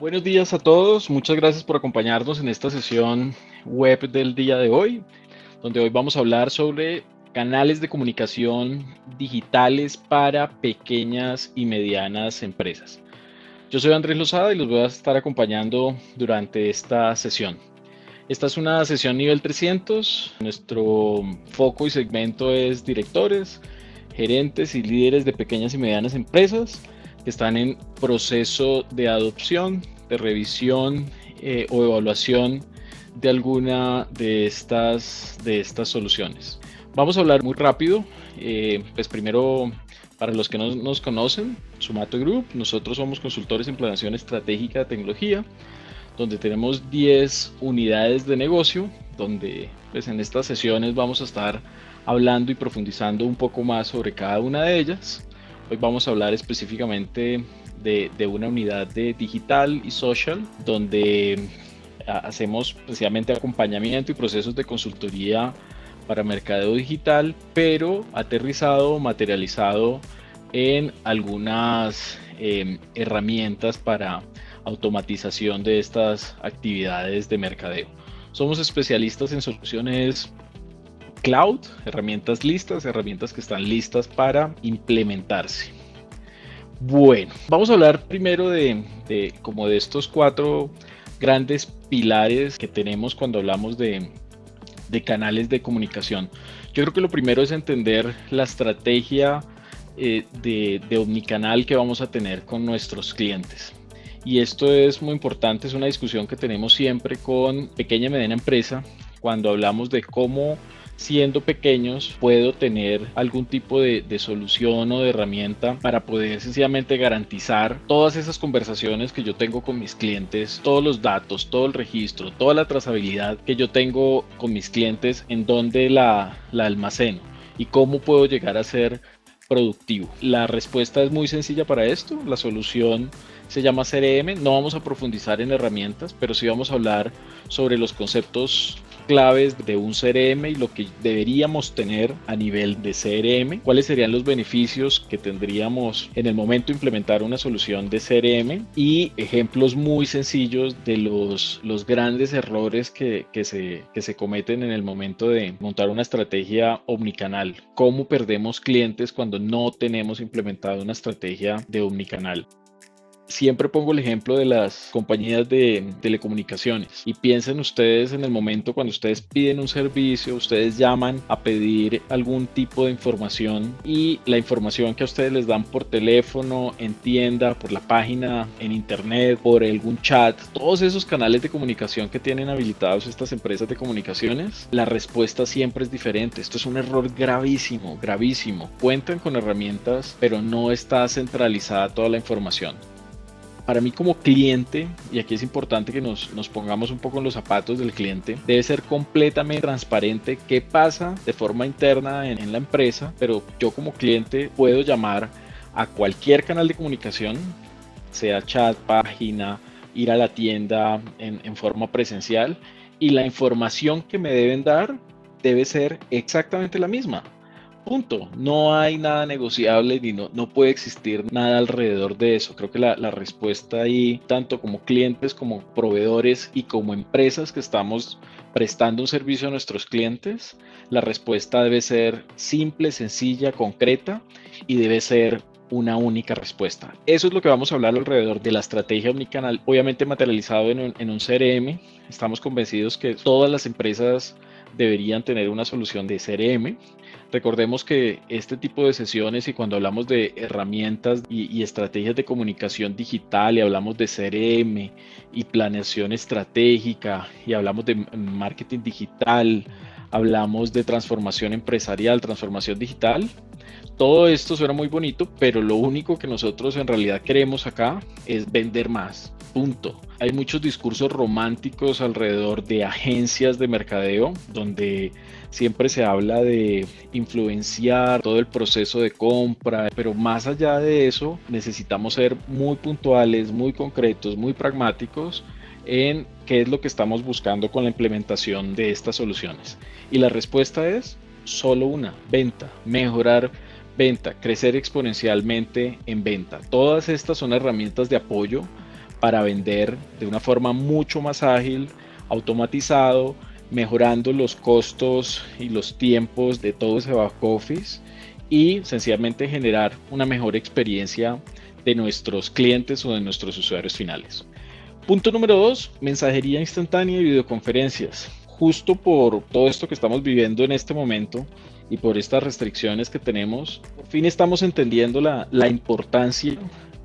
Buenos días a todos, muchas gracias por acompañarnos en esta sesión web del día de hoy, donde hoy vamos a hablar sobre canales de comunicación digitales para pequeñas y medianas empresas. Yo soy Andrés Lozada y los voy a estar acompañando durante esta sesión. Esta es una sesión nivel 300. Nuestro foco y segmento es directores, gerentes y líderes de pequeñas y medianas empresas que están en proceso de adopción de revisión eh, o evaluación de alguna de estas, de estas soluciones. Vamos a hablar muy rápido. Eh, pues primero, para los que no nos conocen, Sumato Group, nosotros somos consultores en planeación estratégica de tecnología, donde tenemos 10 unidades de negocio, donde pues en estas sesiones vamos a estar hablando y profundizando un poco más sobre cada una de ellas. Hoy vamos a hablar específicamente de, una unidad de digital y social, donde ah, hacemos precisamente acompañamiento y procesos de consultoría para mercadeo digital, pero aterrizado, materializado en algunas em, herramientas para automatización de estas actividades de mercadeo. Somos especialistas en soluciones cloud, herramientas listas, herramientas que están listas para implementarse. Bueno, vamos a hablar primero de, como de estos cuatro grandes pilares que tenemos cuando hablamos de, canales de comunicación. Yo creo que lo primero es entender la estrategia eh, de, de omnicanal que vamos a tener con nuestros clientes. Y esto es muy importante, es una discusión que tenemos siempre con pequeña y mediana empresa cuando hablamos de cómo siendo pequeños puedo tener algún tipo de, solución o de herramienta para poder sencillamente garantizar todas esas conversaciones que yo tengo con mis clientes, todos los datos, todo el registro, toda la trazabilidad que yo tengo con mis clientes, en dónde la, la almaceno y cómo puedo llegar a ser productivo. La respuesta es muy sencilla para esto. La solución se llama CRM. No vamos a profundizar en herramientas, pero sí vamos a hablar sobre los conceptos claves de un CRM y lo que deberíamos tener a nivel de CRM, cuáles serían los beneficios que tendríamos en el momento de implementar una solución de CRM y ejemplos muy sencillos de los, los grandes errores que, que, se, que se cometen en el momento de montar una estrategia omnicanal. Cómo perdemos clientes cuando no tenemos implementada una estrategia de omnicanal. Siempre pongo el ejemplo de las compañías de telecomunicaciones y piensen ustedes en el momento cuando ustedes piden un servicio, ustedes llaman a pedir algún tipo de información y la información que a ustedes les dan por teléfono, en tienda, por la página, en internet, por algún chat, todos esos canales de comunicación que tienen habilitados estas empresas de comunicaciones, la respuesta siempre es diferente. Esto es un error gravísimo, gravísimo. Cuentan con herramientas, pero no está centralizada toda la información para mí como cliente, y aquí es importante que nos, pongamos un poco en los zapatos del cliente, debe ser completamente transparente qué pasa de forma interna en, la empresa, pero yo como cliente puedo llamar a cualquier canal de comunicación, sea chat, página, ir a la tienda en, forma presencial, y la información que me deben dar debe ser exactamente la misma. Punto. No hay nada negociable ni no, no puede existir nada alrededor de eso. Creo que la, la, respuesta ahí, tanto como clientes, como proveedores y como empresas que estamos prestando un servicio a nuestros clientes, la respuesta debe ser simple, sencilla, concreta y debe ser una única respuesta. Eso es lo que vamos a hablar alrededor de la estrategia omnicanal, obviamente materializado en un, en un CRM. Estamos convencidos que todas las empresas deberían tener una solución de CRM Recordemos que este tipo de sesiones y cuando hablamos de herramientas y, estrategias de comunicación digital y hablamos de CRM y planeación estratégica y hablamos de marketing digital, hablamos de transformación empresarial, transformación digital, todo esto suena muy bonito, pero lo único que nosotros en realidad queremos acá es vender más. Punto. Hay muchos discursos románticos alrededor de agencias de mercadeo donde siempre se habla de influenciar todo el proceso de compra, pero más allá de eso necesitamos ser muy puntuales, muy concretos, muy pragmáticos en qué es lo que estamos buscando con la implementación de estas soluciones. Y la respuesta es solo una, venta, mejorar venta, crecer exponencialmente en venta. Todas estas son herramientas de apoyo para vender de una forma mucho más ágil, automatizado, mejorando los costos y los tiempos de todo ese back office y sencillamente generar una mejor experiencia de nuestros clientes o de nuestros usuarios finales. Punto número dos, mensajería instantánea y videoconferencias. Justo por todo esto que estamos viviendo en este momento y por estas restricciones que tenemos, por fin estamos entendiendo la, la importancia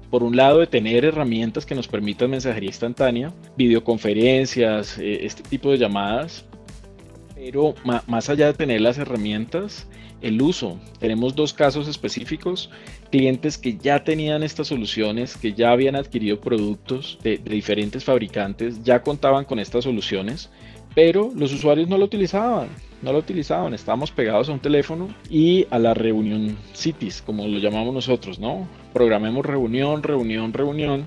por un lado, de tener herramientas que nos permitan mensajería instantánea, videoconferencias, eh, este tipo de llamadas, pero más allá de tener las herramientas, el uso. Tenemos dos casos específicos, clientes que ya tenían estas soluciones, que ya habían adquirido productos de, diferentes fabricantes, ya contaban con estas soluciones, pero los usuarios no lo utilizaban, no lo utilizaban, estábamos pegados a un teléfono y a la reunión cities, como lo llamamos nosotros, ¿no? Programemos reunión, reunión, reunión.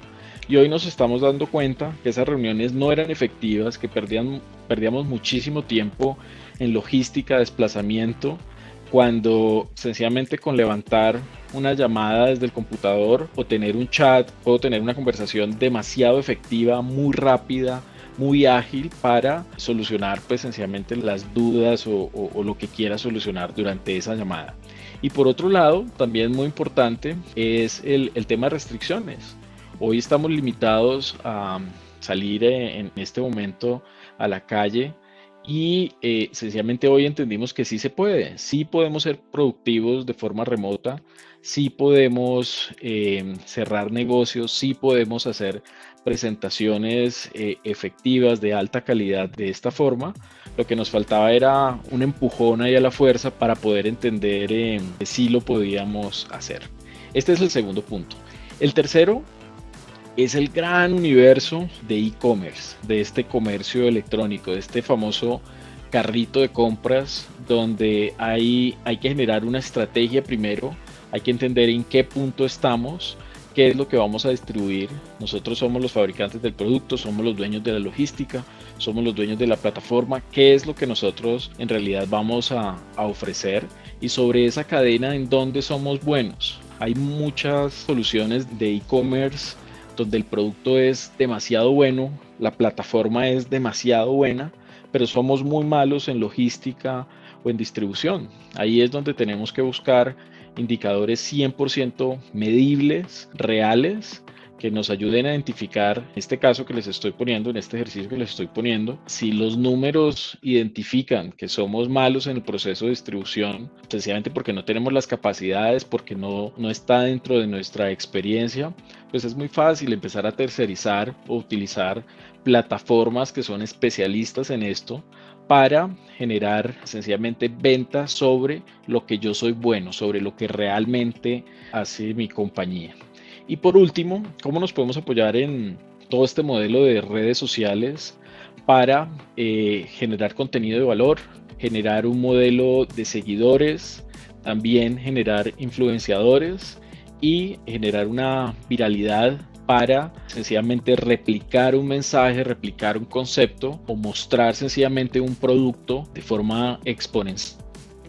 Y hoy nos estamos dando cuenta que esas reuniones no eran efectivas, que perdían, perdíamos muchísimo tiempo en logística, desplazamiento, cuando sencillamente con levantar una llamada desde el computador o tener un chat, puedo tener una conversación demasiado efectiva, muy rápida, muy ágil para solucionar pues sencillamente las dudas o, lo que quiera solucionar durante esa llamada. Y por otro lado, también muy importante es el, tema de restricciones. Hoy estamos limitados a salir eh, en este momento a la calle y eh, sencillamente hoy entendimos que sí se puede, sí podemos ser productivos de forma remota, sí podemos em, cerrar negocios, sí podemos hacer presentaciones eh, efectivas de alta calidad de esta forma. Lo que nos faltaba era un empujón ahí a la fuerza para poder entender em, que sí lo podíamos hacer. Este es el segundo punto. El tercero es el gran universo de e-commerce, de este comercio electrónico, de este famoso carrito de compras donde hay, hay que generar una estrategia primero, hay que entender en qué punto estamos, qué es lo que vamos a distribuir. Nosotros somos los fabricantes del producto, somos los dueños de la logística, somos los dueños de la plataforma, qué es lo que nosotros en realidad vamos a, ofrecer y sobre esa cadena en dónde somos buenos. Hay muchas soluciones de e-commerce donde el producto es demasiado bueno, la plataforma es demasiado buena, pero somos muy malos en logística o en distribución. Ahí es donde tenemos que buscar indicadores 100% medibles, reales, que nos ayuden a identificar, en este caso que les estoy poniendo, en este ejercicio que les estoy poniendo, si los números identifican que somos malos en el proceso de distribución, sencillamente porque no tenemos las capacidades, porque no, no está dentro de nuestra experiencia, pues es muy fácil empezar a tercerizar o utilizar plataformas que son especialistas en esto para generar sencillamente ventas sobre lo que yo soy bueno, sobre lo que realmente hace mi compañía. Y por último, ¿cómo nos podemos apoyar en todo este modelo de redes sociales para eh, generar contenido de valor, generar un modelo de seguidores, también generar influenciadores y generar una viralidad para sencillamente replicar un mensaje, replicar un concepto o mostrar sencillamente un producto de forma exponencial.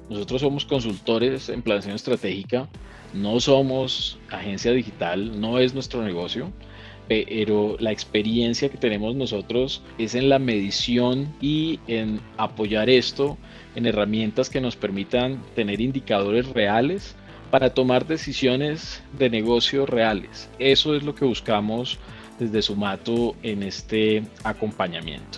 Nosotros somos consultores en planeación estratégica no somos agencia digital, no es nuestro negocio, pero la experiencia que tenemos nosotros es en la medición y en apoyar esto en herramientas que nos permitan tener indicadores reales para tomar decisiones de negocio reales. Eso es lo que buscamos desde Sumato en este acompañamiento.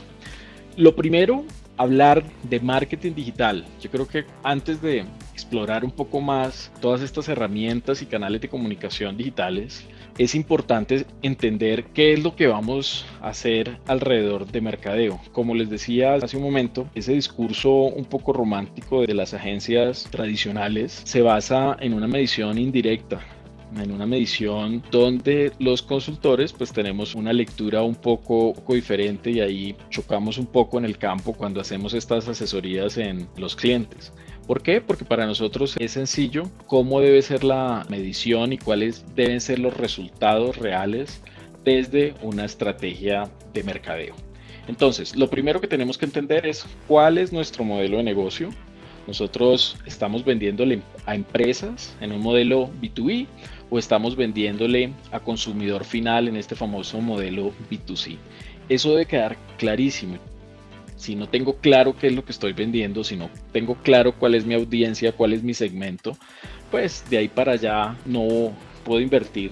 Lo primero, hablar de marketing digital. Yo creo que antes de explorar un poco más todas estas herramientas y canales de comunicación digitales, es importante entender qué es lo que vamos a hacer alrededor de mercadeo. Como les decía hace un momento, ese discurso un poco romántico de las agencias tradicionales se basa en una medición indirecta en una medición donde los consultores pues tenemos una lectura un poco, poco, diferente y ahí chocamos un poco en el campo cuando hacemos estas asesorías en los clientes. ¿Por qué? Porque para nosotros es sencillo cómo debe ser la medición y cuáles deben ser los resultados reales desde una estrategia de mercadeo. Entonces, lo primero que tenemos que entender es cuál es nuestro modelo de negocio. Nosotros estamos vendiéndole a empresas en un modelo B2B o estamos vendiéndole a consumidor final en este famoso modelo B2C. Eso debe quedar clarísimo. Si no tengo claro qué es lo que estoy vendiendo, si no tengo claro cuál es mi audiencia, cuál es mi segmento, pues de ahí para allá no puedo invertir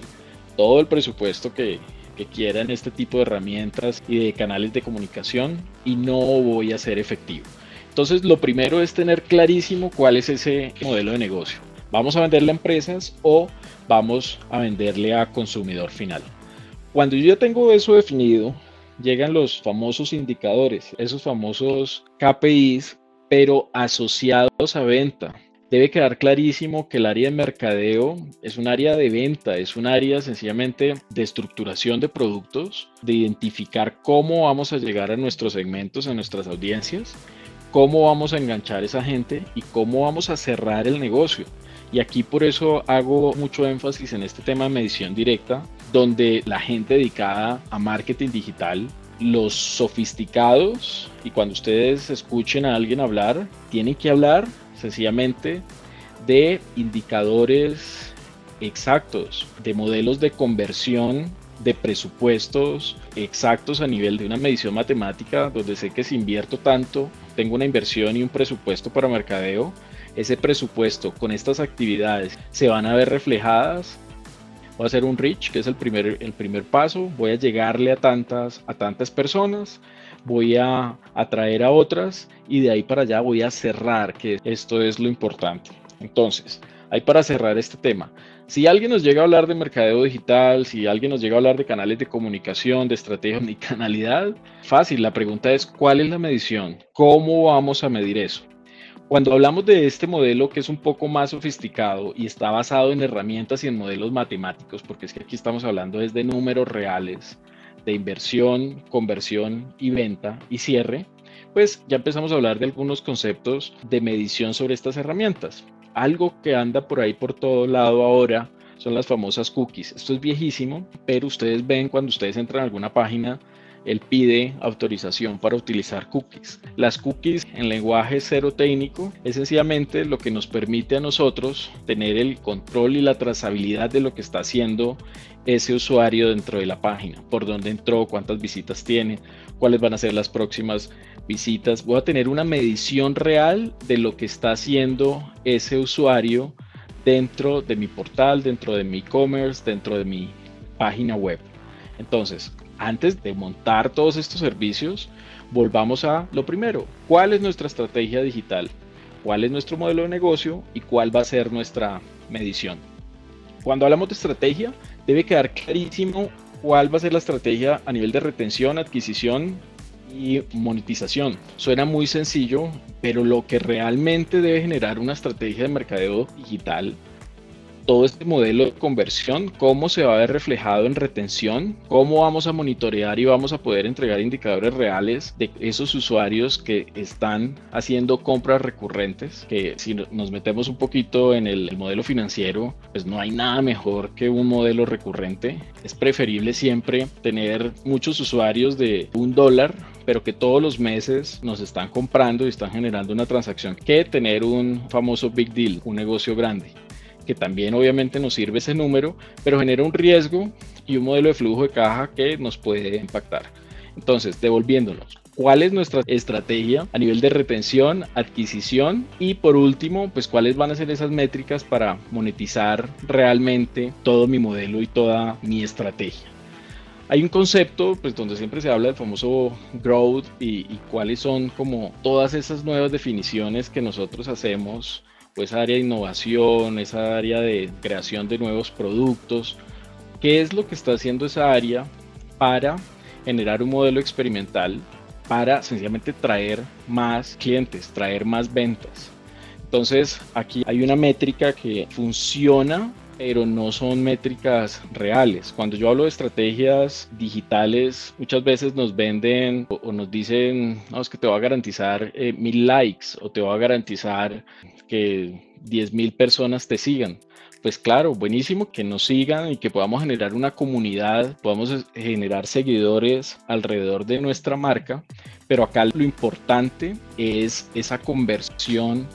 todo el presupuesto que, que quiera en este tipo de herramientas y de canales de comunicación y no voy a ser efectivo. Entonces, lo primero es tener clarísimo cuál es ese modelo de negocio. ¿Vamos a venderle a empresas o vamos a venderle a consumidor final? Cuando yo ya tengo eso definido, llegan los famosos indicadores, esos famosos KPIs, pero asociados a venta. Debe quedar clarísimo que el área de mercadeo es un área de venta, es un área sencillamente de estructuración de productos, de identificar cómo vamos a llegar a nuestros segmentos, a nuestras audiencias cómo vamos a enganchar a esa gente y cómo vamos a cerrar el negocio. Y aquí por eso hago mucho énfasis en este tema de medición directa, donde la gente dedicada a marketing digital, los sofisticados, y cuando ustedes escuchen a alguien hablar, tienen que hablar sencillamente de indicadores exactos, de modelos de conversión de presupuestos exactos a nivel de una medición matemática, donde sé que si invierto tanto, tengo una inversión y un presupuesto para mercadeo, ese presupuesto con estas actividades se van a ver reflejadas. Voy a hacer un reach, que es el primer, el primer paso. Voy a llegarle a tantas, a tantas personas, voy a atraer a otras y de ahí para allá voy a cerrar, que esto es lo importante. Entonces, ahí para cerrar este tema, si alguien nos llega a hablar de mercadeo digital, si alguien nos llega a hablar de canales de comunicación, de estrategia y canalidad, fácil, la pregunta es ¿cuál es la medición? ¿Cómo vamos a medir eso? Cuando hablamos de este modelo que es un poco más sofisticado y está basado en herramientas y en modelos matemáticos, porque es que aquí estamos hablando desde números reales, de inversión, conversión y venta y cierre, pues ya empezamos a hablar de algunos conceptos de medición sobre estas herramientas. Algo que anda por ahí por todo lado ahora son las famosas cookies. Esto es viejísimo, pero ustedes ven cuando ustedes entran a alguna página, él pide autorización para utilizar cookies. Las cookies en lenguaje cero técnico es sencillamente lo que nos permite a nosotros tener el control y la trazabilidad de lo que está haciendo ese usuario dentro de la página, por dónde entró, cuántas visitas tiene, cuáles van a ser las próximas visitas. Voy a tener una medición real de lo que está haciendo ese usuario dentro de mi portal, dentro de mi e-commerce, dentro de mi página web. Entonces, antes de montar todos estos servicios, volvamos a lo primero. ¿Cuál es nuestra estrategia digital? ¿Cuál es nuestro modelo de negocio? ¿Y cuál va a ser nuestra medición? Cuando hablamos de estrategia, debe quedar clarísimo cuál va a ser la estrategia a nivel de retención, adquisición y monetización. Suena muy sencillo, pero lo que realmente debe generar una estrategia de mercadeo digital todo este modelo de conversión, cómo se va a ver reflejado en retención, cómo vamos a monitorear y vamos a poder entregar indicadores reales de esos usuarios que están haciendo compras recurrentes, que si nos metemos un poquito en el, modelo financiero, pues no hay nada mejor que un modelo recurrente. Es preferible siempre tener muchos usuarios de un dólar pero que todos los meses nos están comprando y están generando una transacción que tener un famoso big deal, un negocio grande que también obviamente nos sirve ese número, pero genera un riesgo y un modelo de flujo de caja que nos puede impactar. Entonces, devolviéndonos, ¿cuál es nuestra estrategia a nivel de retención, adquisición y por último, pues cuáles van a ser esas métricas para monetizar realmente todo mi modelo y toda mi estrategia? Hay un concepto pues donde siempre se habla del famoso growth y, y cuáles son como todas esas nuevas definiciones que nosotros hacemos pues área de innovación, esa área de creación de nuevos productos. ¿Qué es lo que está haciendo esa área para generar un modelo experimental para sencillamente traer más clientes, traer más ventas? Entonces aquí hay una métrica que funciona pero no son métricas reales. Cuando yo hablo de estrategias digitales, muchas veces nos venden o, nos dicen, no, es que te voy a garantizar eh, mil likes o te voy a garantizar que 10 mil personas te sigan. Pues claro, buenísimo que nos sigan y que podamos generar una comunidad, podamos generar seguidores alrededor de nuestra marca, pero acá lo importante es esa conversión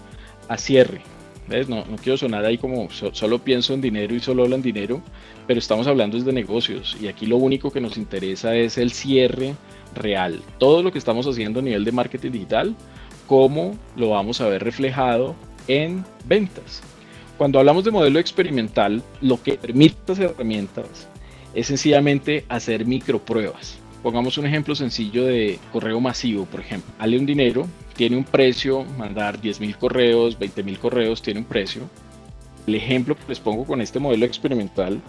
a cierre. No, no quiero sonar ahí como solo pienso en dinero y solo hablan dinero, pero estamos hablando de negocios y aquí lo único que nos interesa es el cierre real. Todo lo que estamos haciendo a nivel de marketing digital, cómo lo vamos a ver reflejado en ventas. Cuando hablamos de modelo experimental, lo que permite estas herramientas es sencillamente hacer micropruebas. Pongamos un ejemplo sencillo de correo masivo, por ejemplo. Dale un dinero, tiene un precio, mandar 10.000 correos, 20.000 correos, tiene un precio. El ejemplo que les pongo con este modelo experimental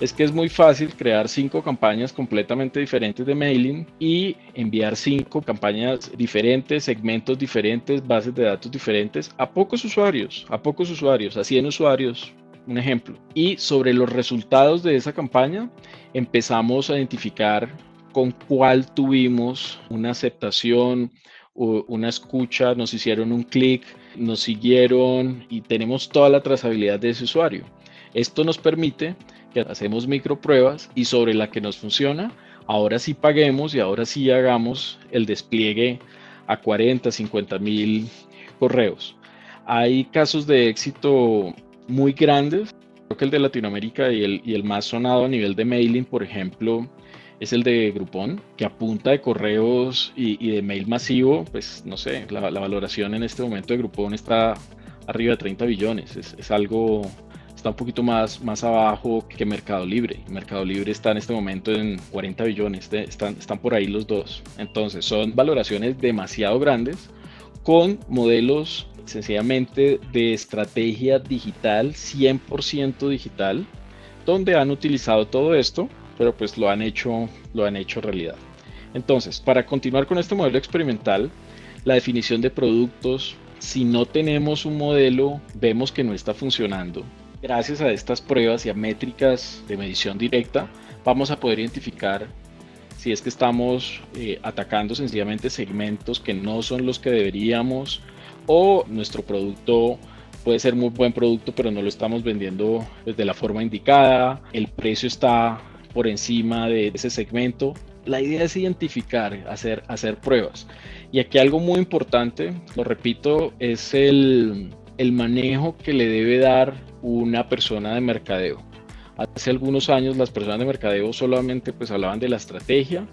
es que es muy fácil crear cinco campañas completamente diferentes de mailing y enviar cinco campañas diferentes, segmentos diferentes, bases de datos diferentes a pocos usuarios, a pocos usuarios, a 100 usuarios, un ejemplo. Y sobre los resultados de esa campaña empezamos a identificar con cuál tuvimos una aceptación, una escucha, nos hicieron un clic, nos siguieron y tenemos toda la trazabilidad de ese usuario. Esto nos permite que hacemos micropruebas y sobre la que nos funciona, ahora sí paguemos y ahora sí hagamos el despliegue a 40, 50 mil correos. Hay casos de éxito muy grandes. Creo que el de Latinoamérica y el, y el más sonado a nivel de mailing, por ejemplo, es el de Groupon, que apunta de correos y, de mail masivo, pues no sé, la, valoración en este momento de Groupon está arriba de 30 billones. Es, algo, está un poquito más, más abajo que Mercado Libre. Mercado Libre está en este momento en 40 billones, están, están por ahí los dos. Entonces son valoraciones demasiado grandes con modelos sencillamente de estrategia digital, 100% digital, donde han utilizado todo esto, pero pues lo han hecho, lo han hecho realidad. Entonces, para continuar con este modelo experimental, la definición de productos, si no tenemos un modelo, vemos que no está funcionando. Gracias a estas pruebas y a métricas de medición directa, vamos a poder identificar si es que estamos eh, atacando sencillamente segmentos que no son los que deberíamos o nuestro producto puede ser muy buen producto pero no lo estamos vendiendo de la forma indicada, el precio está por encima de ese segmento. La idea es identificar, hacer, hacer pruebas. Y aquí algo muy importante, lo repito, es el, el manejo que le debe dar una persona de mercadeo. Hace algunos años las personas de mercadeo solamente pues hablaban de la estrategia,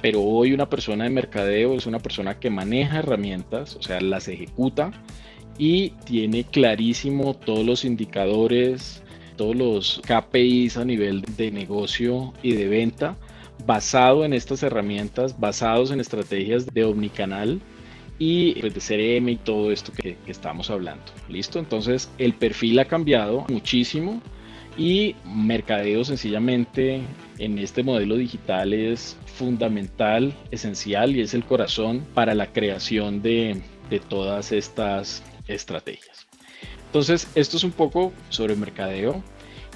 pero hoy una persona de mercadeo es una persona que maneja herramientas, o sea, las ejecuta y tiene clarísimo todos los indicadores, todos los KPIs a nivel de negocio y de venta basado en estas herramientas, basados en estrategias de omnicanal y pues, de CRM y todo esto que, que estamos hablando. ¿Listo? Entonces el perfil ha cambiado muchísimo y mercadeo sencillamente en este modelo digital es fundamental, esencial y es el corazón para la creación de, de todas estas estrategias. Entonces, esto es un poco sobre mercadeo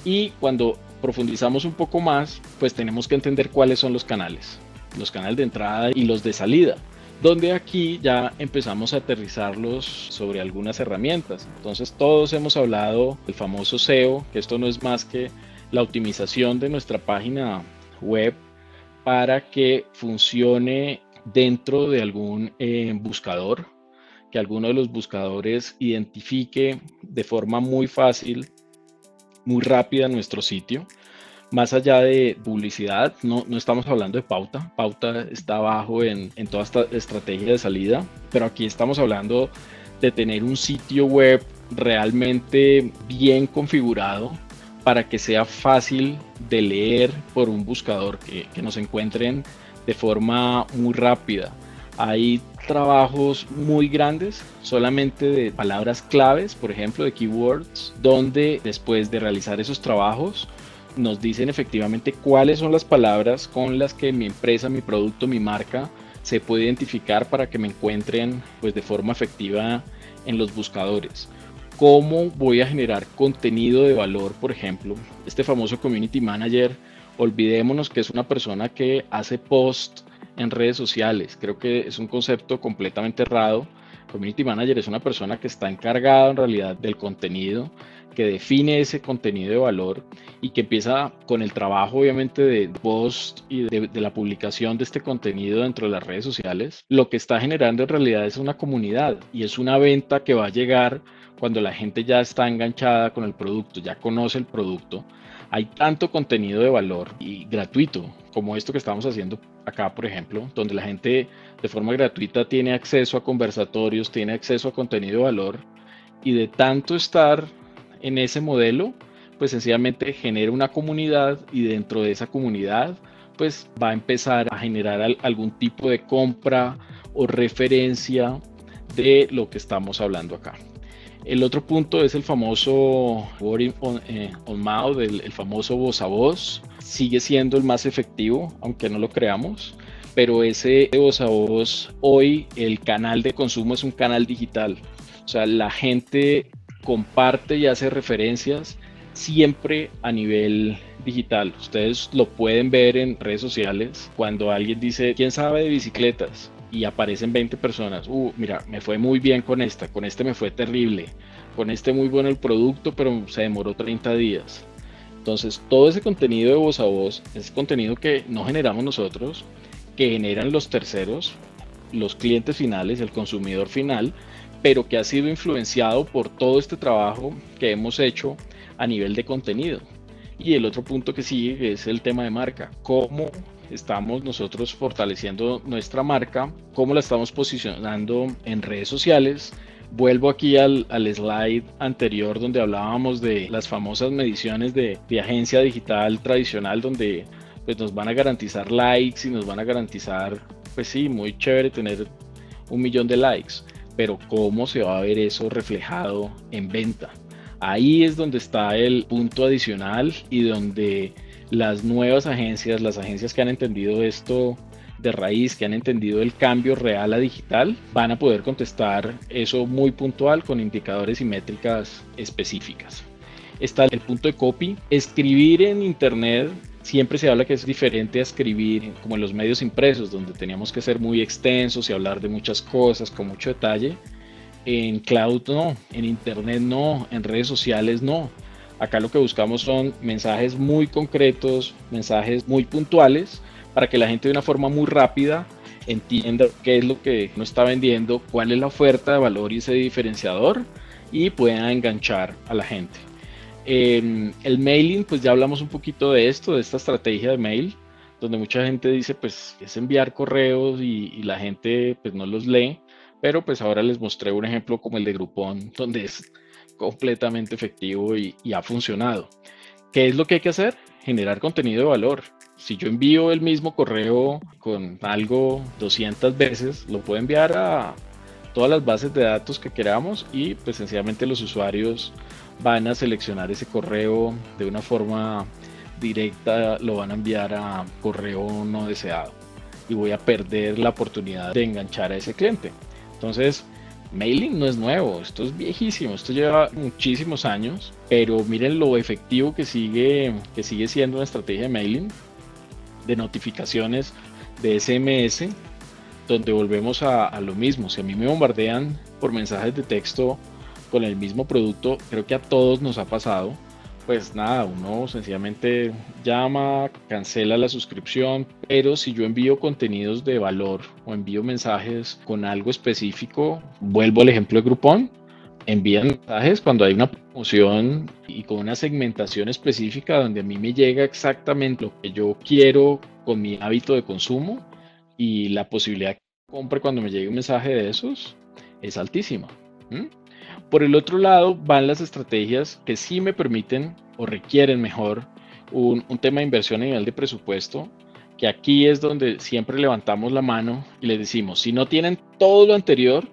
y cuando profundizamos un poco más, pues tenemos que entender cuáles son los canales, los canales de entrada y los de salida, donde aquí ya empezamos a aterrizarlos sobre algunas herramientas. Entonces todos hemos hablado del famoso SEO, que esto no es más que la optimización de nuestra página web para que funcione dentro de algún eh, buscador que alguno de los buscadores identifique de forma muy fácil, muy rápida nuestro sitio. Más allá de publicidad, no, no estamos hablando de pauta. Pauta está abajo en, en toda esta estrategia de salida, pero aquí estamos hablando de tener un sitio web realmente bien configurado para que sea fácil de leer por un buscador, que, que nos encuentren de forma muy rápida. Hay trabajos muy grandes, solamente de palabras claves, por ejemplo, de keywords, donde después de realizar esos trabajos nos dicen efectivamente cuáles son las palabras con las que mi empresa, mi producto, mi marca se puede identificar para que me encuentren pues de forma efectiva en los buscadores. ¿Cómo voy a generar contenido de valor, por ejemplo? Este famoso community manager, olvidémonos que es una persona que hace post en redes sociales. Creo que es un concepto completamente errado. Community Manager es una persona que está encargada en realidad del contenido, que define ese contenido de valor y que empieza con el trabajo obviamente de post y de, de, la publicación de este contenido dentro de las redes sociales. Lo que está generando en realidad es una comunidad y es una venta que va a llegar cuando la gente ya está enganchada con el producto, ya conoce el producto, hay tanto contenido de valor y gratuito como esto que estamos haciendo acá, por ejemplo, donde la gente de forma gratuita tiene acceso a conversatorios, tiene acceso a contenido de valor y de tanto estar en ese modelo, pues sencillamente genera una comunidad y dentro de esa comunidad pues va a empezar a generar algún tipo de compra o referencia de lo que estamos hablando acá. El otro punto es el famoso word on, eh, mouth, el, famoso voz a voz. Sigue siendo el más efectivo, aunque no lo creamos, pero ese voz a voz, hoy el canal de consumo es un canal digital. O sea, la gente comparte y hace referencias siempre a nivel digital. Ustedes lo pueden ver en redes sociales cuando alguien dice, ¿quién sabe de bicicletas? y aparecen 20 personas. Uh, mira, me fue muy bien con esta, con este me fue terrible, con este muy bueno el producto, pero se demoró 30 días. Entonces, todo ese contenido de voz a voz, ese contenido que no generamos nosotros, que generan los terceros, los clientes finales, el consumidor final, pero que ha sido influenciado por todo este trabajo que hemos hecho a nivel de contenido. Y el otro punto que sigue es el tema de marca. ¿Cómo estamos nosotros fortaleciendo nuestra marca, cómo la estamos posicionando en redes sociales. Vuelvo aquí al, slide anterior donde hablábamos de las famosas mediciones de, agencia digital tradicional donde pues nos van a garantizar likes y nos van a garantizar, pues sí, muy chévere tener un millón de likes, pero cómo se va a ver eso reflejado en venta. Ahí es donde está el punto adicional y donde las nuevas agencias, las agencias que han entendido esto de raíz, que han entendido el cambio real a digital, van a poder contestar eso muy puntual con indicadores y métricas específicas. Está el punto de copy. Escribir en Internet siempre se habla que es diferente a escribir como en los medios impresos, donde teníamos que ser muy extensos y hablar de muchas cosas con mucho detalle. En cloud no, en Internet no, en redes sociales no. Acá lo que buscamos son mensajes muy concretos, mensajes muy puntuales, para que la gente de una forma muy rápida entienda qué es lo que uno está vendiendo, cuál es la oferta de valor y ese diferenciador y pueda enganchar a la gente. El mailing, pues ya hablamos un poquito de esto, de esta estrategia de mail, donde mucha gente dice, pues es enviar correos y, y la gente pues no los lee, pero pues ahora les mostré un ejemplo como el de Groupon, donde es completamente efectivo y, ha funcionado. ¿Qué es lo que hay que hacer? Generar contenido de valor. Si yo envío el mismo correo con algo 200 veces, lo puedo enviar a todas las bases de datos que queramos y pues sencillamente los usuarios van a seleccionar ese correo de una forma directa, lo van a enviar a correo no deseado y voy a perder la oportunidad de enganchar a ese cliente. Entonces, Mailing no es nuevo, esto es viejísimo, esto lleva muchísimos años, pero miren lo efectivo que sigue, que sigue siendo una estrategia de mailing, de notificaciones, de SMS, donde volvemos a, a lo mismo. Si a mí me bombardean por mensajes de texto con el mismo producto, creo que a todos nos ha pasado pues nada, uno sencillamente llama, cancela la suscripción, pero si yo envío contenidos de valor o envío mensajes con algo específico, vuelvo al ejemplo de Groupon, envían mensajes cuando hay una promoción y con una segmentación específica donde a mí me llega exactamente lo que yo quiero con mi hábito de consumo y la posibilidad que compre cuando me llegue un mensaje de esos es altísima. Por el otro lado van las estrategias que sí me permiten o requieren mejor un, tema de inversión a nivel de presupuesto, que aquí es donde siempre levantamos la mano y les decimos, si no tienen todo lo anterior,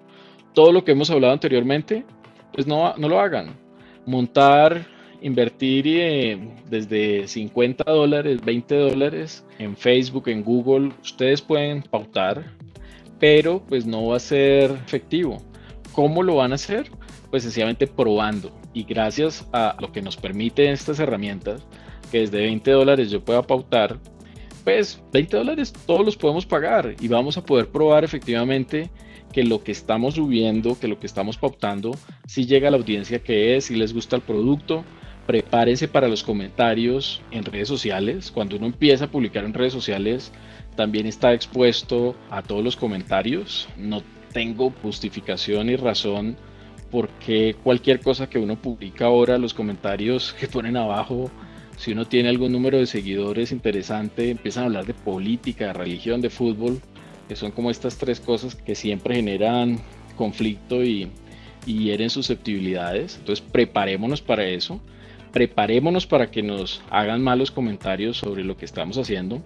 todo lo que hemos hablado anteriormente, pues no, no lo hagan. Montar, invertir eh, desde 50 dólares, 20 dólares en Facebook, en Google, ustedes pueden pautar, pero pues no va a ser efectivo. ¿Cómo lo van a hacer? Pues sencillamente probando. Y gracias a lo que nos permiten estas herramientas, que desde 20 dólares yo pueda pautar, pues 20 dólares todos los podemos pagar y vamos a poder probar efectivamente que lo que estamos subiendo, que lo que estamos pautando, si llega a la audiencia que es, si les gusta el producto. Prepárense para los comentarios en redes sociales. Cuando uno empieza a publicar en redes sociales, también está expuesto a todos los comentarios. No tengo justificación y razón porque cualquier cosa que uno publica ahora, los comentarios que ponen abajo, si uno tiene algún número de seguidores interesante, empiezan a hablar de política, de religión, de fútbol, que son como estas tres cosas que siempre generan conflicto y, y hieren susceptibilidades. Entonces preparémonos para eso, preparémonos para que nos hagan malos comentarios sobre lo que estamos haciendo.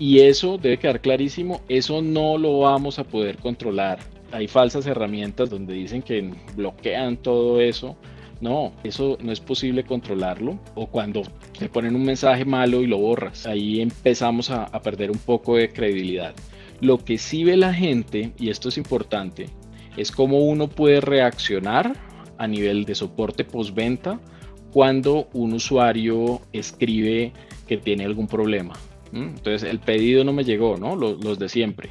Y eso debe quedar clarísimo, eso no lo vamos a poder controlar. Hay falsas herramientas donde dicen que bloquean todo eso. No, eso no es posible controlarlo. O cuando te ponen un mensaje malo y lo borras, ahí empezamos a, perder un poco de credibilidad. Lo que sí ve la gente, y esto es importante, es cómo uno puede reaccionar a nivel de soporte postventa cuando un usuario escribe que tiene algún problema. Entonces el pedido no me llegó, ¿no? Los, de siempre.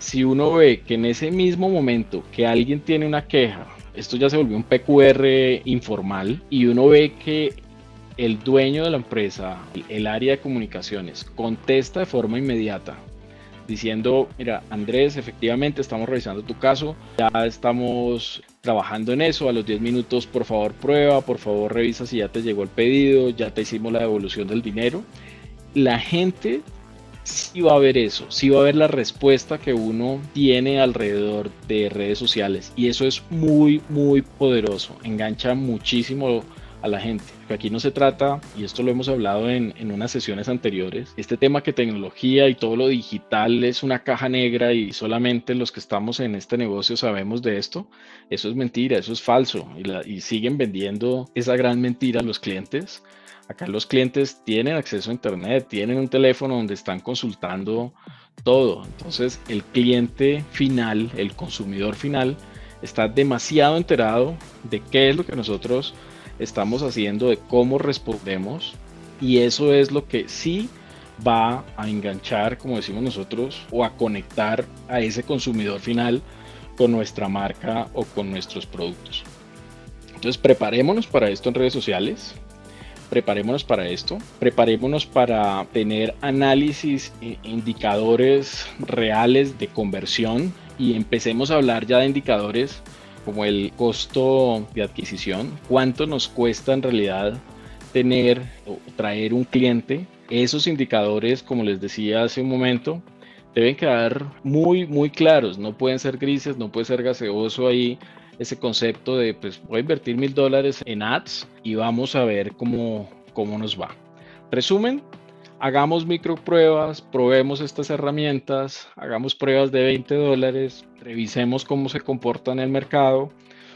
Si uno ve que en ese mismo momento que alguien tiene una queja, esto ya se volvió un PQR informal y uno ve que el dueño de la empresa, el área de comunicaciones, contesta de forma inmediata diciendo, mira, Andrés, efectivamente estamos revisando tu caso, ya estamos trabajando en eso, a los 10 minutos por favor prueba, por favor revisa si ya te llegó el pedido, ya te hicimos la devolución del dinero. La gente sí va a ver eso, sí va a ver la respuesta que uno tiene alrededor de redes sociales y eso es muy, muy poderoso, engancha muchísimo a la gente. Aquí no se trata, y esto lo hemos hablado en, en, unas sesiones anteriores, este tema que tecnología y todo lo digital es una caja negra y solamente los que estamos en este negocio sabemos de esto. Eso es mentira, eso es falso y, y siguen vendiendo esa gran mentira a los clientes. Acá los clientes tienen acceso a Internet, tienen un teléfono donde están consultando todo. Entonces el cliente final, el consumidor final, está demasiado enterado de qué es lo que nosotros estamos haciendo, de cómo respondemos. Y eso es lo que sí va a enganchar, como decimos nosotros, o a conectar a ese consumidor final con nuestra marca o con nuestros productos. Entonces preparémonos para esto en redes sociales, preparémonos para esto, preparémonos para tener análisis e indicadores reales de conversión y empecemos a hablar ya de indicadores como el costo de adquisición, cuánto nos cuesta en realidad tener o traer un cliente. Esos indicadores, como les decía hace un momento, deben quedar muy, muy claros. No pueden ser grises, no puede ser gaseoso ahí ese concepto de, pues voy a invertir mil dólares en ads y vamos a ver cómo, cómo nos va. Resumen, hagamos micro pruebas, probemos estas herramientas, hagamos pruebas de 20 dólares, revisemos cómo se comporta en el mercado,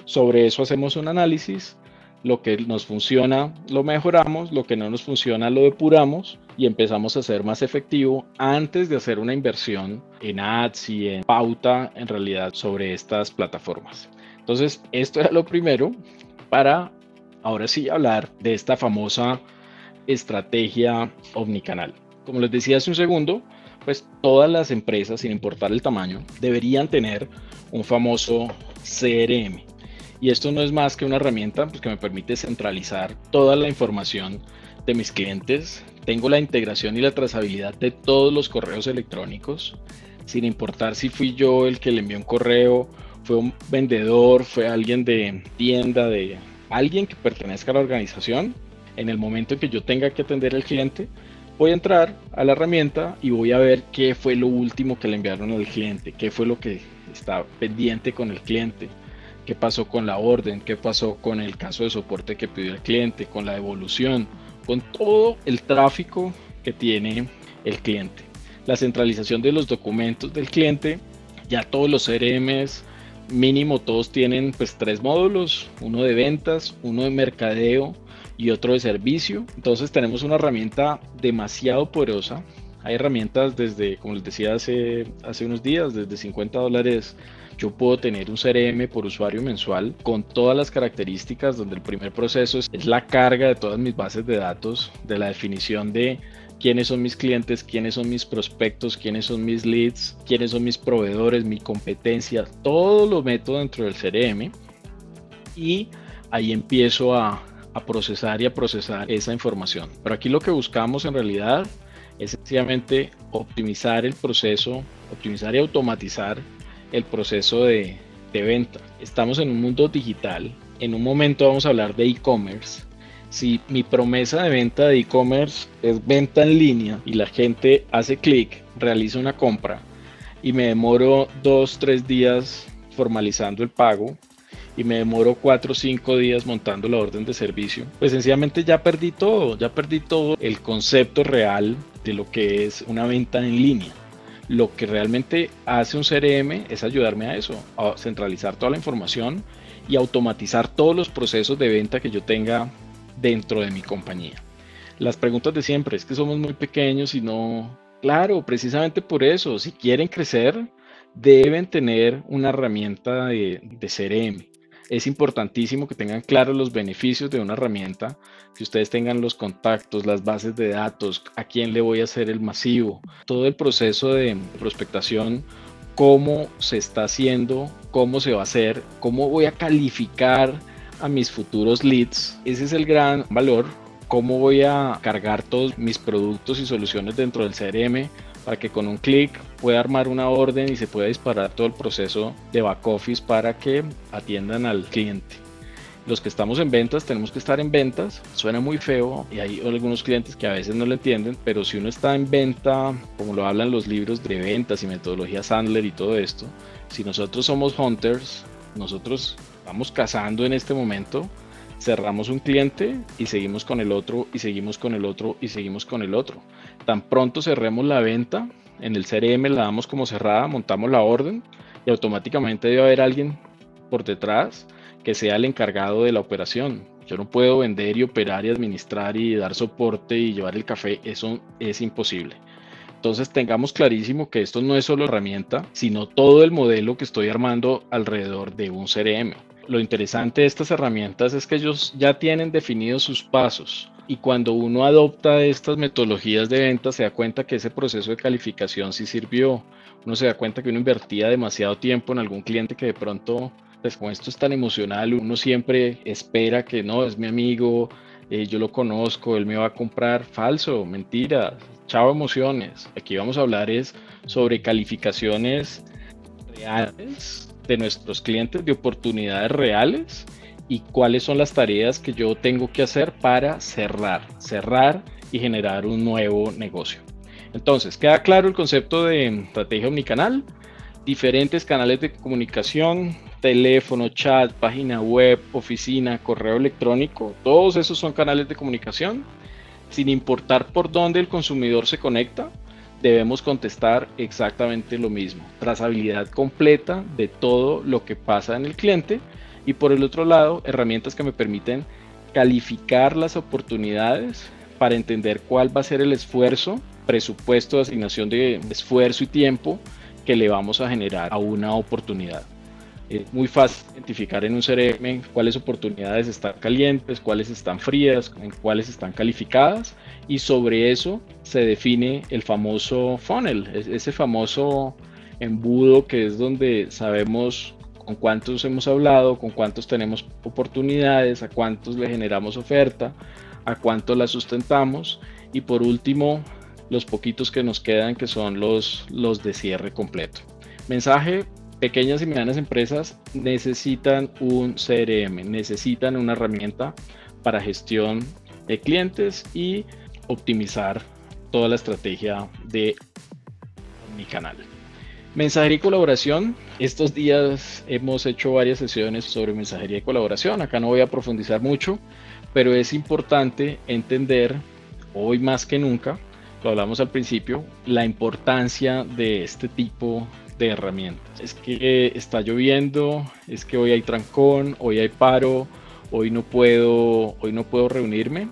sobre eso hacemos un análisis, lo que nos funciona lo mejoramos, lo que no nos funciona lo depuramos y empezamos a ser más efectivo antes de hacer una inversión en ads y en pauta en realidad sobre estas plataformas. Entonces, esto era lo primero para ahora sí hablar de esta famosa estrategia omnicanal. Como les decía hace un segundo, pues todas las empresas, sin importar el tamaño, deberían tener un famoso CRM. Y esto no es más que una herramienta pues, que me permite centralizar toda la información de mis clientes. Tengo la integración y la trazabilidad de todos los correos electrónicos, sin importar si fui yo el que le envió un correo, fue un vendedor, fue alguien de tienda, de alguien que pertenezca a la organización en el momento en que yo tenga que atender al cliente, voy a entrar a la herramienta y voy a ver qué fue lo último que le enviaron al cliente, qué fue lo que está pendiente con el cliente, qué pasó con la orden, qué pasó con el caso de soporte que pidió el cliente, con la devolución, con todo el tráfico que tiene el cliente. La centralización de los documentos del cliente, ya todos los CRMs mínimo todos tienen pues tres módulos, uno de ventas, uno de mercadeo y otro de servicio. Entonces tenemos una herramienta demasiado poderosa. Hay herramientas desde, como les decía hace, hace unos días, desde 50 dólares yo puedo tener un CRM por usuario mensual con todas las características donde el primer proceso es, es, la carga de todas mis bases de datos, de la definición de quiénes son mis clientes, quiénes son mis prospectos, quiénes son mis leads, quiénes son mis proveedores, mi competencia, todo lo meto dentro del CRM y ahí empiezo a, a procesar y a procesar esa información. Pero aquí lo que buscamos en realidad es sencillamente optimizar el proceso, optimizar y automatizar el proceso de, de, venta. Estamos en un mundo digital en un momento vamos a hablar de e-commerce, si mi promesa de venta de e-commerce es venta en línea y la gente hace clic, realiza una compra y me demoro dos, tres días formalizando el pago y me demoro cuatro o cinco días montando la orden de servicio, pues sencillamente ya perdí todo, ya perdí todo el concepto real de lo que es una venta en línea. Lo que realmente hace un CRM es ayudarme a eso, a centralizar toda la información y automatizar todos los procesos de venta que yo tenga dentro de mi compañía. Las preguntas de siempre es que somos muy pequeños y no, claro, precisamente por eso, si quieren crecer, deben tener una herramienta de, de CRM. Es importantísimo que tengan claros los beneficios de una herramienta, que ustedes tengan los contactos, las bases de datos, a quién le voy a hacer el masivo, todo el proceso de prospectación, cómo se está haciendo, cómo se va a hacer, cómo voy a calificar a mis futuros leads. Ese es el gran valor. Cómo voy a cargar todos mis productos y soluciones dentro del CRM para que con un clic pueda armar una orden y se pueda disparar todo el proceso de back office para que atiendan al cliente. Los que estamos en ventas tenemos que estar en ventas. Suena muy feo y hay algunos clientes que a veces no lo entienden, pero si uno está en venta, como lo hablan los libros de ventas y metodología Sandler y todo esto, si nosotros somos hunters, nosotros vamos cazando en este momento, cerramos un cliente y seguimos con el otro y seguimos con el otro y seguimos con el otro. Tan pronto cerremos la venta, en el CRM la damos como cerrada, montamos la orden y automáticamente debe haber alguien por detrás que sea el encargado de la operación. Yo no puedo vender y operar y administrar y dar soporte y llevar el café, eso es imposible. Entonces tengamos clarísimo que esto no es solo herramienta, sino todo el modelo que estoy armando alrededor de un CRM. Lo interesante de estas herramientas es que ellos ya tienen definidos sus pasos y cuando uno adopta estas metodologías de venta se da cuenta que ese proceso de calificación sí sirvió. Uno se da cuenta que uno invertía demasiado tiempo en algún cliente que de pronto, pues con esto es tan emocional, uno siempre espera que no, es mi amigo, eh, yo lo conozco, él me va a comprar. Falso, mentira, chao emociones. Aquí vamos a hablar es sobre calificaciones reales de nuestros clientes, de oportunidades reales y cuáles son las tareas que yo tengo que hacer para cerrar, cerrar y generar un nuevo negocio. Entonces, queda claro el concepto de estrategia omnicanal, diferentes canales de comunicación, teléfono, chat, página web, oficina, correo electrónico, todos esos son canales de comunicación sin importar por dónde el consumidor se conecta, debemos contestar exactamente lo mismo. Trazabilidad completa de todo lo que pasa en el cliente y por el otro lado, herramientas que me permiten calificar las oportunidades para entender cuál va a ser el esfuerzo, presupuesto asignación de esfuerzo y tiempo que le vamos a generar a una oportunidad. Es muy fácil identificar en un CRM cuáles oportunidades están calientes, cuáles están frías, cuáles están calificadas y sobre eso se define el famoso funnel, ese famoso embudo que es donde sabemos con cuántos hemos hablado, con cuántos tenemos oportunidades, a cuántos le generamos oferta, a cuántos la sustentamos y por último los poquitos que nos quedan que son los, los de cierre completo. Mensaje pequeñas y medianas empresas necesitan un CRM, necesitan una herramienta para gestión de clientes y optimizar toda la estrategia de mi canal. Mensajería y colaboración. Estos días hemos hecho varias sesiones sobre mensajería y colaboración. Acá no voy a profundizar mucho, pero es importante entender hoy más que nunca, lo hablamos al principio, la importancia de este tipo de herramientas. Es que está lloviendo, es que hoy hay trancón, hoy hay paro, hoy no puedo, hoy no puedo reunirme.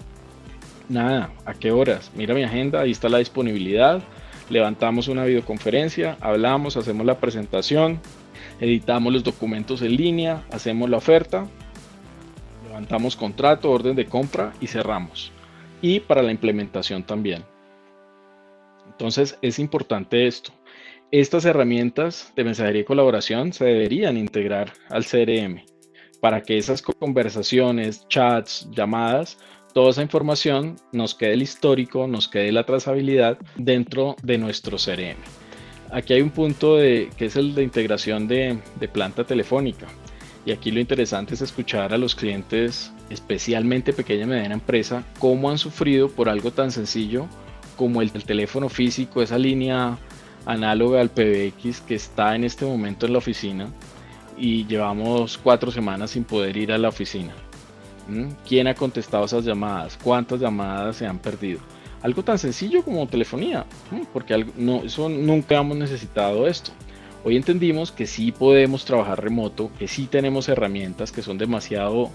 Nada, ¿a qué horas? Mira mi agenda, ahí está la disponibilidad. Levantamos una videoconferencia, hablamos, hacemos la presentación, editamos los documentos en línea, hacemos la oferta, levantamos contrato, orden de compra y cerramos. Y para la implementación también. Entonces es importante esto. Estas herramientas de mensajería y colaboración se deberían integrar al CRM para que esas conversaciones, chats, llamadas, toda esa información nos quede el histórico, nos quede la trazabilidad dentro de nuestro CRM. Aquí hay un punto de, que es el de integración de, planta telefónica. Y aquí lo interesante es escuchar a los clientes, especialmente pequeña y mediana empresa, cómo han sufrido por algo tan sencillo como el, el teléfono físico, esa línea análoga al PBX que está en este momento en la oficina y llevamos cuatro semanas sin poder ir a la oficina. ¿Mm? ¿Quién ha contestado esas llamadas? ¿Cuántas llamadas se han perdido? Algo tan sencillo como telefonía, porque no, nunca hemos necesitado esto. Hoy entendimos que sí podemos trabajar remoto, que sí tenemos herramientas que son demasiado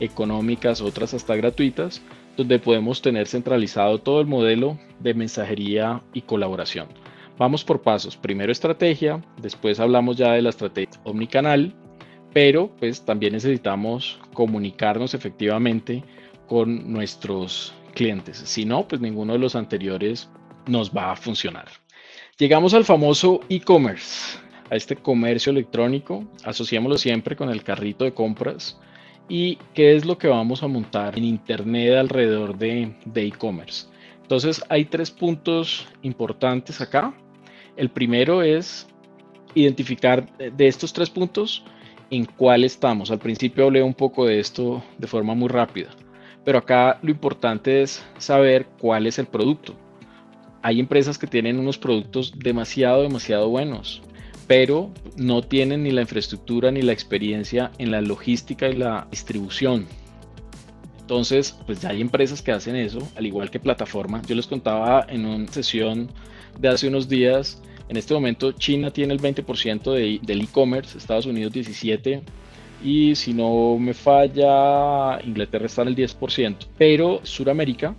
económicas, otras hasta gratuitas, donde podemos tener centralizado todo el modelo de mensajería y colaboración. Vamos por pasos. Primero estrategia, después hablamos ya de la estrategia omnicanal, pero pues también necesitamos comunicarnos efectivamente con nuestros clientes. Si no, pues ninguno de los anteriores nos va a funcionar. Llegamos al famoso e-commerce, a este comercio electrónico. Asociémoslo siempre con el carrito de compras. ¿Y qué es lo que vamos a montar en Internet alrededor de e-commerce? Entonces hay tres puntos importantes acá. El primero es identificar de estos tres puntos en cuál estamos. Al principio hablé un poco de esto de forma muy rápida, pero acá lo importante es saber cuál es el producto. Hay empresas que tienen unos productos demasiado, demasiado buenos, pero no tienen ni la infraestructura ni la experiencia en la logística y la distribución. Entonces, pues ya hay empresas que hacen eso, al igual que plataformas. Yo les contaba en una sesión de hace unos días en este momento China tiene el 20% de, del e-commerce, Estados Unidos 17% y si no me falla, Inglaterra está en el 10%, pero Sudamérica,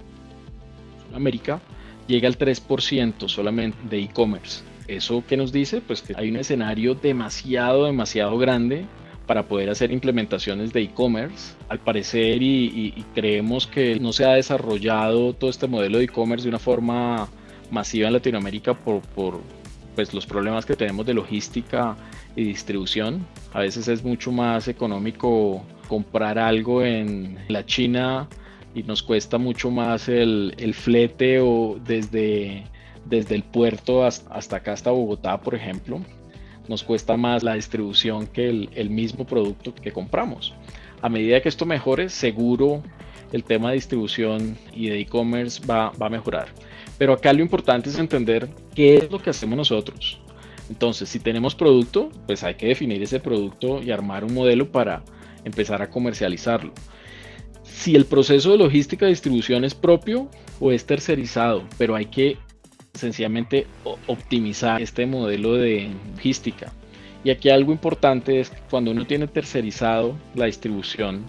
Sudamérica llega al 3% solamente de e-commerce. ¿Eso qué nos dice? Pues que hay un escenario demasiado, demasiado grande para poder hacer implementaciones de e-commerce. Al parecer y, creemos que no se ha desarrollado todo este modelo de e-commerce de una forma masiva en Latinoamérica por, pues los problemas que tenemos de logística y distribución. A veces es mucho más económico comprar algo en la China y nos cuesta mucho más el, el flete o desde, desde el puerto hasta, acá, hasta Bogotá, por ejemplo. Nos cuesta más la distribución que el, mismo producto que compramos. A medida que esto mejore, seguro el tema de distribución y de e-commerce va, va a mejorar. Pero acá lo importante es entender qué es lo que hacemos nosotros. Entonces, si tenemos producto, pues hay que definir ese producto y armar un modelo para empezar a comercializarlo. Si el proceso de logística y distribución es propio o es tercerizado, pero hay que sencillamente optimizar este modelo de logística. Y aquí algo importante es que cuando uno tiene tercerizado la distribución,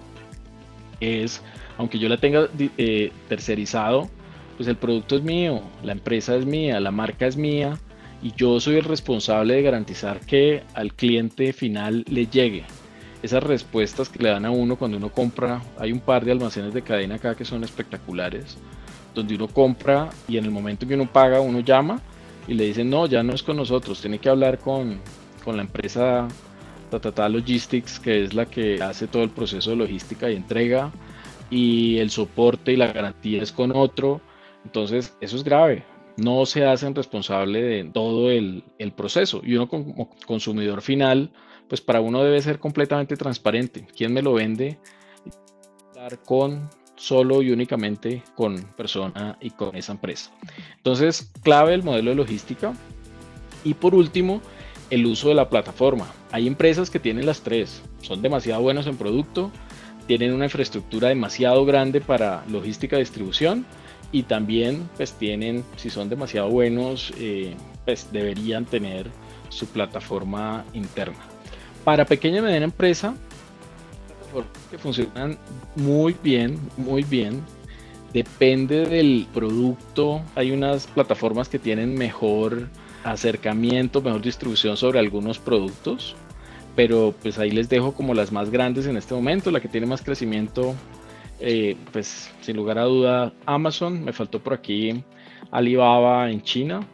es, aunque yo la tenga eh, tercerizado, pues el producto es mío, la empresa es mía, la marca es mía y yo soy el responsable de garantizar que al cliente final le llegue. Esas respuestas que le dan a uno cuando uno compra, hay un par de almacenes de cadena acá que son espectaculares, donde uno compra y en el momento que uno paga uno llama y le dicen no, ya no es con nosotros, tiene que hablar con, con la empresa Tata Logistics, que es la que hace todo el proceso de logística y entrega y el soporte y la garantía es con otro entonces, eso es grave. No se hacen responsable de todo el, proceso. Y uno como consumidor final, pues para uno debe ser completamente transparente. ¿Quién me lo vende? Estar con solo y únicamente con persona y con esa empresa. Entonces, clave el modelo de logística. Y por último, el uso de la plataforma. Hay empresas que tienen las tres. Son demasiado buenos en producto, tienen una infraestructura demasiado grande para logística y distribución y también pues tienen, si son demasiado buenos, eh, pues deberían tener su plataforma interna. Para pequeña y mediana empresa, que funcionan muy bien, muy bien. Depende del producto. Hay unas plataformas que tienen mejor acercamiento, mejor distribución sobre algunos productos. Pero pues ahí les dejo como las más grandes en este momento. La que tiene más crecimiento eh, pues sin lugar a duda Amazon, me faltó por aquí Alibaba en China.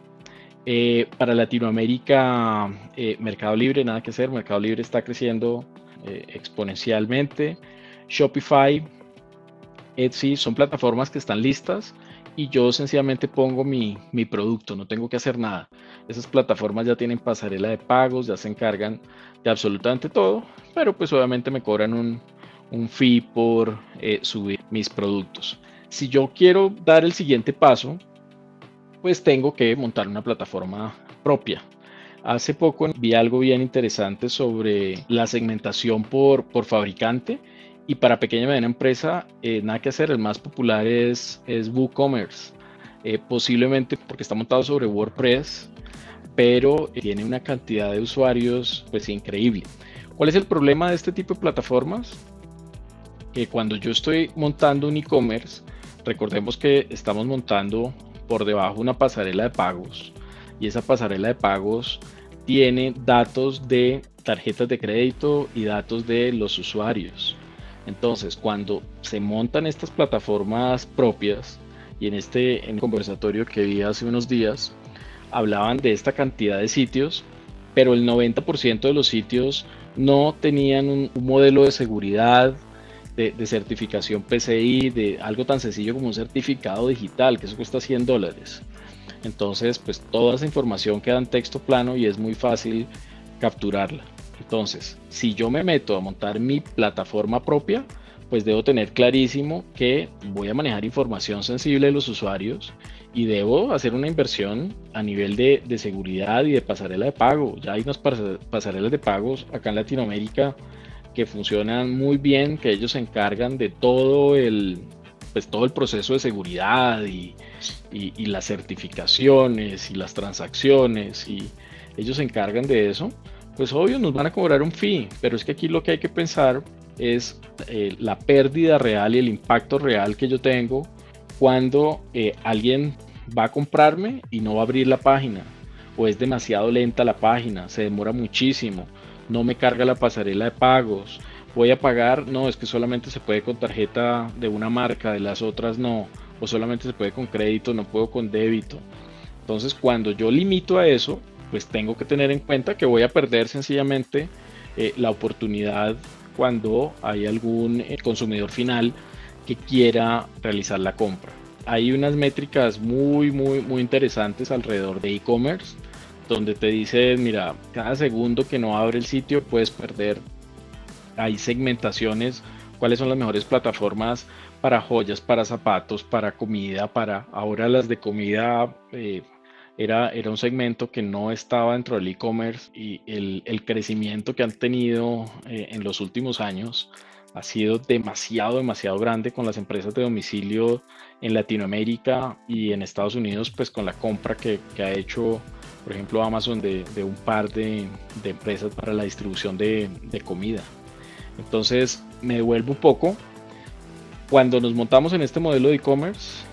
Eh, para Latinoamérica, eh, Mercado Libre, nada que hacer, Mercado Libre está creciendo exponencialmente. Shopify, Etsy son plataformas que están listas y yo sencillamente pongo mi, mi, producto, no tengo que hacer nada. Esas plataformas ya tienen pasarela de pagos, ya se encargan de absolutamente todo, pero pues obviamente me cobran un, un fee por eh, subir mis productos. Si yo quiero dar el siguiente paso, pues tengo que montar una plataforma propia. Hace poco vi algo bien interesante sobre la segmentación por, fabricante y para pequeña y mediana empresa, eh, nada que hacer, el más popular es, WooCommerce. Eh, posiblemente porque está montado sobre WordPress, pero tiene una cantidad de usuarios pues increíble. ¿Cuál es el problema de este tipo de plataformas? Que cuando yo estoy montando un e-commerce, recordemos que estamos montando por debajo una pasarela de pagos y esa pasarela de pagos tiene datos de tarjetas de crédito y datos de los usuarios. Entonces, cuando se montan estas plataformas propias, y en este en conversatorio que vi hace unos días, hablaban de esta cantidad de sitios, pero el 90% de los sitios no tenían un, modelo de seguridad, de, de, certificación PCI, de algo tan sencillo como un certificado digital, que eso cuesta 100 dólares. Entonces, pues toda esa información queda en texto plano y es muy fácil capturarla. Entonces, si yo me meto a montar mi plataforma propia, pues debo tener clarísimo que voy a manejar información sensible de los usuarios y debo hacer una inversión a nivel de, seguridad y de pasarela de pago. Ya hay unas pasarelas de pagos acá en Latinoamérica que funcionan muy bien, que ellos se encargan de todo el, pues todo el proceso de seguridad y, y las certificaciones y las transacciones y ellos se encargan de eso pues obvio nos van a cobrar un fee, pero es que aquí lo que hay que pensar es eh, la pérdida real y el impacto real que yo tengo cuando eh, alguien va a comprarme y no va a abrir la página o es demasiado lenta la página, se demora muchísimo, no me carga la pasarela de pagos, voy a pagar, no, es que solamente se puede con tarjeta de una marca, de las otras no, o solamente se puede con crédito, no puedo con débito. Entonces cuando yo limito a eso, pues tengo que tener en cuenta que voy a perder sencillamente eh, la oportunidad cuando hay algún eh, consumidor final que quiera realizar la compra. Hay unas métricas muy, muy, muy interesantes alrededor de e-commerce, donde te dice, mira, cada segundo que no abre el sitio puedes perder. Hay segmentaciones, cuáles son las mejores plataformas para joyas, para zapatos, para comida, para ahora las de comida. Eh, era, era un segmento que no estaba dentro del e-commerce y el, crecimiento que han tenido eh, en los últimos años ha sido demasiado, demasiado grande con las empresas de domicilio en Latinoamérica y en Estados Unidos, pues con la compra que, ha hecho, por ejemplo, Amazon de, un par de, empresas para la distribución de comida. Entonces, me devuelvo un poco. Cuando nos montamos en este modelo de e-commerce,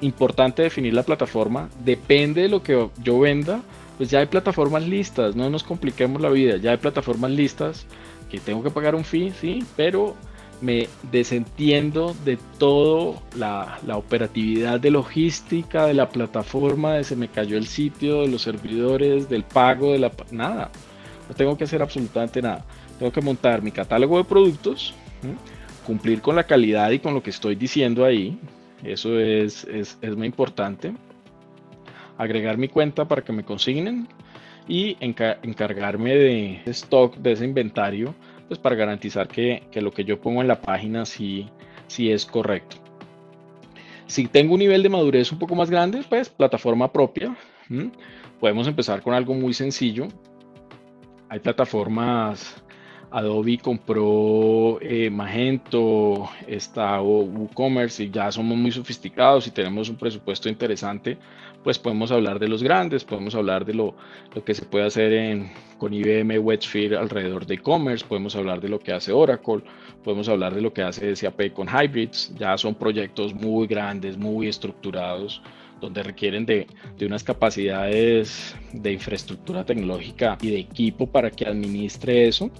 importante definir la plataforma. Depende de lo que yo venda, pues ya hay plataformas listas, no nos compliquemos la vida, ya hay plataformas listas que tengo que pagar un fee, sí, pero me desentiendo de todo la, la, operatividad de logística de la plataforma, de se me cayó el sitio, de los servidores, del pago, de la nada. No tengo que hacer absolutamente nada. Tengo que montar mi catálogo de productos, cumplir con la calidad y con lo que estoy diciendo ahí, eso es, es, es muy importante. Agregar mi cuenta para que me consignen y encargarme de stock, de ese inventario, pues para garantizar que, que, lo que yo pongo en la página sí, sí es correcto. Si tengo un nivel de madurez un poco más grande, pues plataforma propia. Podemos empezar con algo muy sencillo. Hay plataformas Adobe compró eh, Magento, está WooCommerce y ya somos muy sofisticados y tenemos un presupuesto interesante, pues podemos hablar de los grandes, podemos hablar de lo, lo que se puede hacer con IBM Websphere alrededor de e-commerce, podemos hablar de lo que hace Oracle, podemos hablar de lo que hace SAP con Hybrids, ya son proyectos muy grandes, muy estructurados donde requieren de, de, unas capacidades de infraestructura tecnológica y de equipo para que administre eso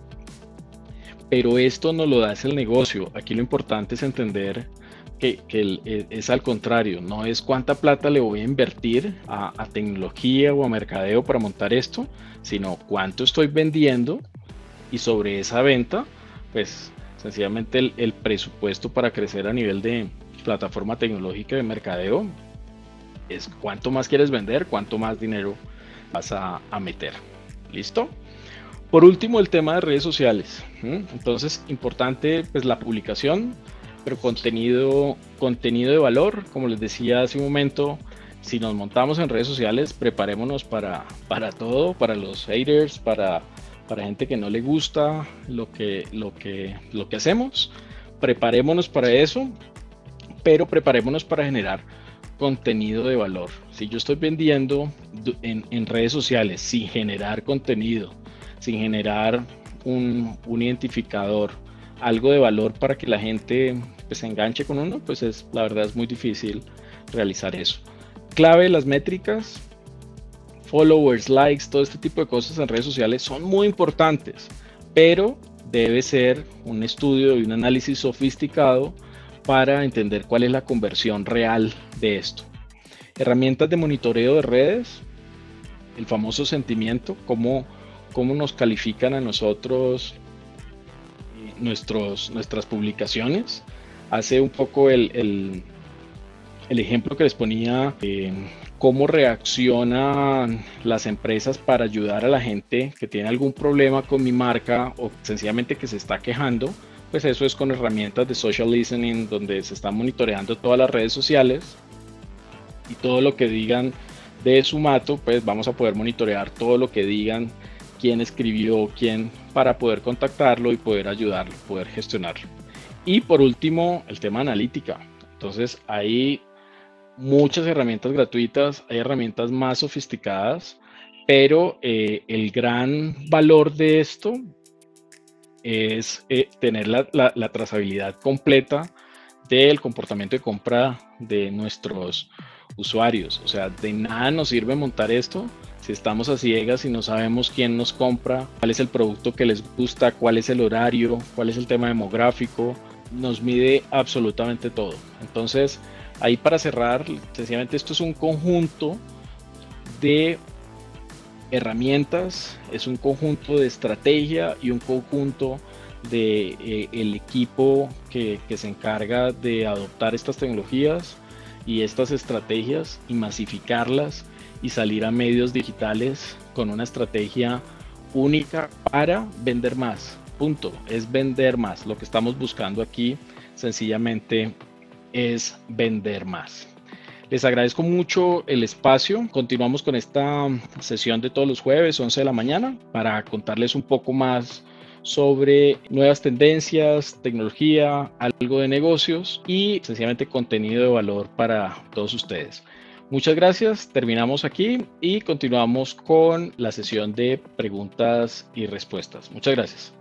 pero esto no lo da el negocio. Aquí lo importante es entender que, e, es al contrario, no es cuánta plata le voy a invertir a, tecnología o a mercadeo para montar esto, sino cuánto estoy vendiendo y sobre esa venta, pues sencillamente el, presupuesto para crecer a nivel de plataforma tecnológica de mercadeo es cuánto más quieres vender, cuánto más dinero vas a, meter. ¿Listo? Por último, el tema de redes sociales. Entonces, importante pues la publicación, pero contenido, contenido de valor, como les decía hace un momento, si nos montamos en redes sociales, preparémonos para, para todo, para los haters, para, para gente que no le gusta lo que, lo, que, lo que hacemos. Preparémonos para eso, pero preparémonos para generar contenido de valor. Si yo estoy vendiendo en, en redes sociales sin generar contenido, sin generar un, un, identificador, algo de valor para que la gente pues, se enganche con uno, pues es la verdad es muy difícil realizar eso clave las métricas, followers, likes, todo este tipo de cosas en redes sociales son muy importantes, pero debe ser un estudio y un análisis sofisticado para entender cuál es la conversión real de esto. Herramientas de monitoreo de redes, el famoso sentimiento, cómo, cómo nos califican a nosotros nuestros, nuestras publicaciones. Hace un poco el, el ejemplo que les ponía, eh, cómo reaccionan las empresas para ayudar a la gente que tiene algún problema con mi marca o sencillamente que se está quejando, pues eso es con herramientas de social listening donde se están monitoreando todas las redes sociales y todo lo que digan de su mato, pues vamos a poder monitorear todo lo que digan, quién escribió, quién, para poder contactarlo y poder ayudarlo, poder gestionarlo. Y por último, el tema analítica. Entonces ahí muchas herramientas gratuitas, hay herramientas más sofisticadas, pero eh, el gran valor de esto es eh, tener la, trazabilidad completa del comportamiento de compra de nuestros usuarios. O sea, de nada nos sirve montar esto si estamos a ciegas y no sabemos quién nos compra, cuál es el producto que les gusta, cuál es el horario, cuál es el tema demográfico. Nos mide absolutamente todo. Entonces, Ahí para cerrar, sencillamente esto es un conjunto de herramientas, es un conjunto de estrategia y un conjunto de eh, el equipo que, que, se encarga de adoptar estas tecnologías y estas estrategias y masificarlas y salir a medios digitales con una estrategia única para vender más. Punto. Es vender más. Lo que estamos buscando aquí sencillamente es vender más. Les agradezco mucho el espacio. Continuamos con esta sesión de todos los jueves, 11 de la mañana, para contarles un poco más sobre nuevas tendencias, tecnología, algo de negocios y sencillamente contenido de valor para todos ustedes. Muchas gracias, terminamos aquí y continuamos con la sesión de preguntas y respuestas. Muchas gracias.